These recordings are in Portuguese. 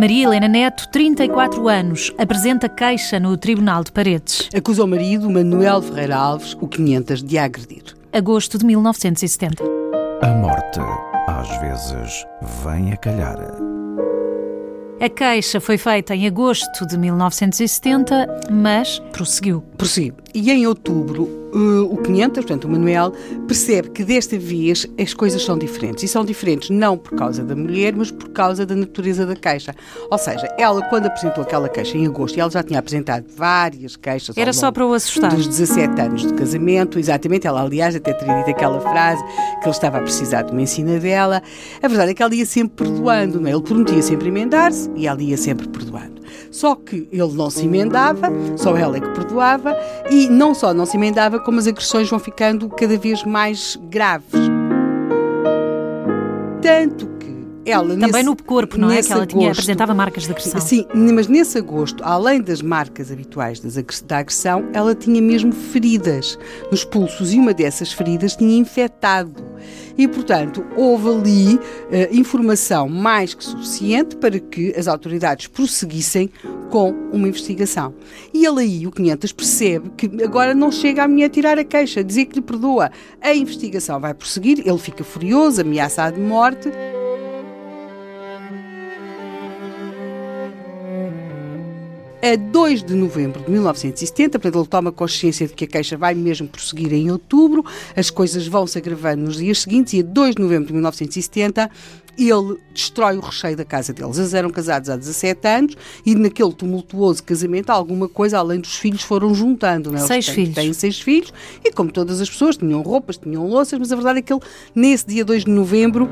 Maria Helena Neto, 34 anos, apresenta queixa no Tribunal de Paredes. Acusa o marido, Manuel Ferreira Alves, o 500, de a agredir. Agosto de 1970. A morte, às vezes, vem a calhar. A queixa foi feita em agosto de 1970, mas prosseguiu. Prosseguiu. E em outubro, uh, o 500, portanto, o Manuel, percebe que desta vez as coisas são diferentes. E são diferentes não por causa da mulher, mas por causa da natureza da queixa. Ou seja, ela, quando apresentou aquela queixa em agosto, e ela já tinha apresentado várias queixas. Era só para o assustar. Dos 17 anos de casamento, exatamente. Ela, aliás, até teria dito aquela frase que ele estava a precisar de uma ensina dela. A verdade é que ela ia sempre perdoando, não é? Ele prometia sempre emendar-se e ela ia sempre perdoando. Só que ele não se emendava, só ela é que perdoava, e não só não se emendava, como as agressões vão ficando cada vez mais graves. Tanto que ela Também nesse, no corpo, não é? Que ela nesse tinha, agosto- apresentava marcas de agressão. Sim, mas nesse agosto, além das marcas habituais das da agressão, ela tinha mesmo feridas nos pulsos e uma dessas feridas tinha infectado. E, portanto, houve ali eh, informação mais que suficiente para que as autoridades prosseguissem com uma investigação. E ele aí, o 500, percebe que agora não chega a mulher a tirar a queixa, dizer que lhe perdoa. A investigação vai prosseguir, ele fica furioso, ameaçado de morte. A 2 de novembro de 1970, portanto, ele toma consciência de que a queixa vai mesmo prosseguir em outubro, as coisas vão se agravando nos dias seguintes, e a 2 de novembro de 1970 ele destrói o recheio da casa deles. Eles eram casados há 17 anos e naquele tumultuoso casamento alguma coisa, além dos filhos, foram juntando. Não é? Seis têm- filhos. Têm seis filhos e, como todas as pessoas, tinham roupas, tinham louças, mas a verdade é que ele, nesse dia 2 de novembro,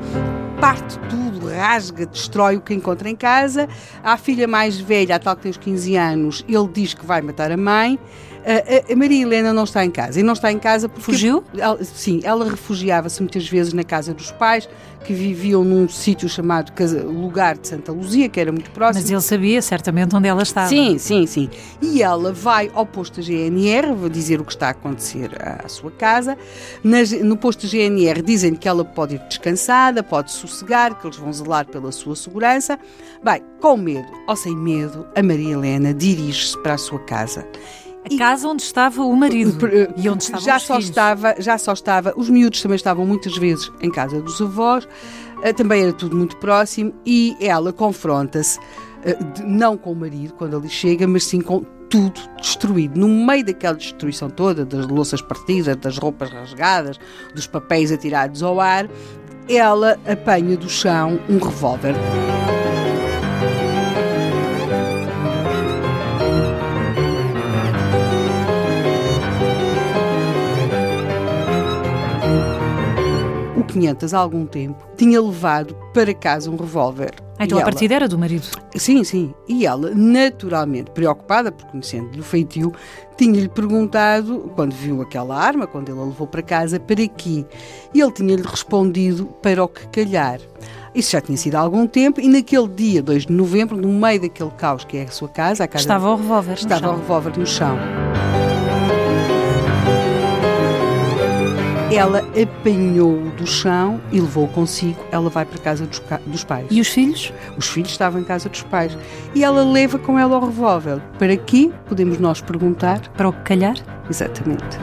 parte tudo, rasga, destrói o que encontra em casa. À filha mais velha, a tal que tem os 15 anos, ele diz que vai matar a mãe. A, a- Maria Helena não está em casa. E não está em casa porque. Fugiu? Ela- sim, ela refugiava-se muitas vezes na casa dos pais, que viviam num sítio chamado casa- Lugar de Santa Luzia, que era muito próximo. Mas ele sabia certamente onde ela estava. Sim, sim, sim. E ela vai ao posto GNR, vou dizer o que está a acontecer à à sua casa. Nas- no posto GNR dizem que ela pode ir descansada, pode sossegar, que eles vão zelar pela sua segurança. Bem, com medo ou sem medo, a Maria Helena dirige-se para a sua casa. A casa onde estava o marido Per- e onde estavam já os só filhos. estava já só estava os miúdos também estavam muitas vezes em casa dos avós eh, também era tudo muito próximo e ela confronta-se eh, não com o marido quando ali chega mas sim com tudo destruído no meio daquela destruição toda das louças partidas das roupas rasgadas dos papéis atirados ao ar ela apanha do chão um revólver 500 há algum tempo tinha levado para casa um revólver Ah, Então E a ela- partida era do marido. Sim, sim. E ela, naturalmente preocupada, por conhecendo-lhe o feitio, tinha-lhe perguntado, quando viu aquela arma, quando ele a levou para casa, para quê? E ele tinha-lhe respondido para o que calhar. Isso já tinha sido há algum tempo, e naquele dia, 2 de novembro, no meio daquele caos que é a sua casa, a casa Estava o revólver. estava o revólver no chão. Ela apanhou-o do chão e levou-o consigo. Ela vai para a casa dos, dos pais. E os filhos? Os filhos estavam em casa dos pais. E ela leva com ela o revólver. Para quê? Podemos nós perguntar. Para o que calhar? Exatamente.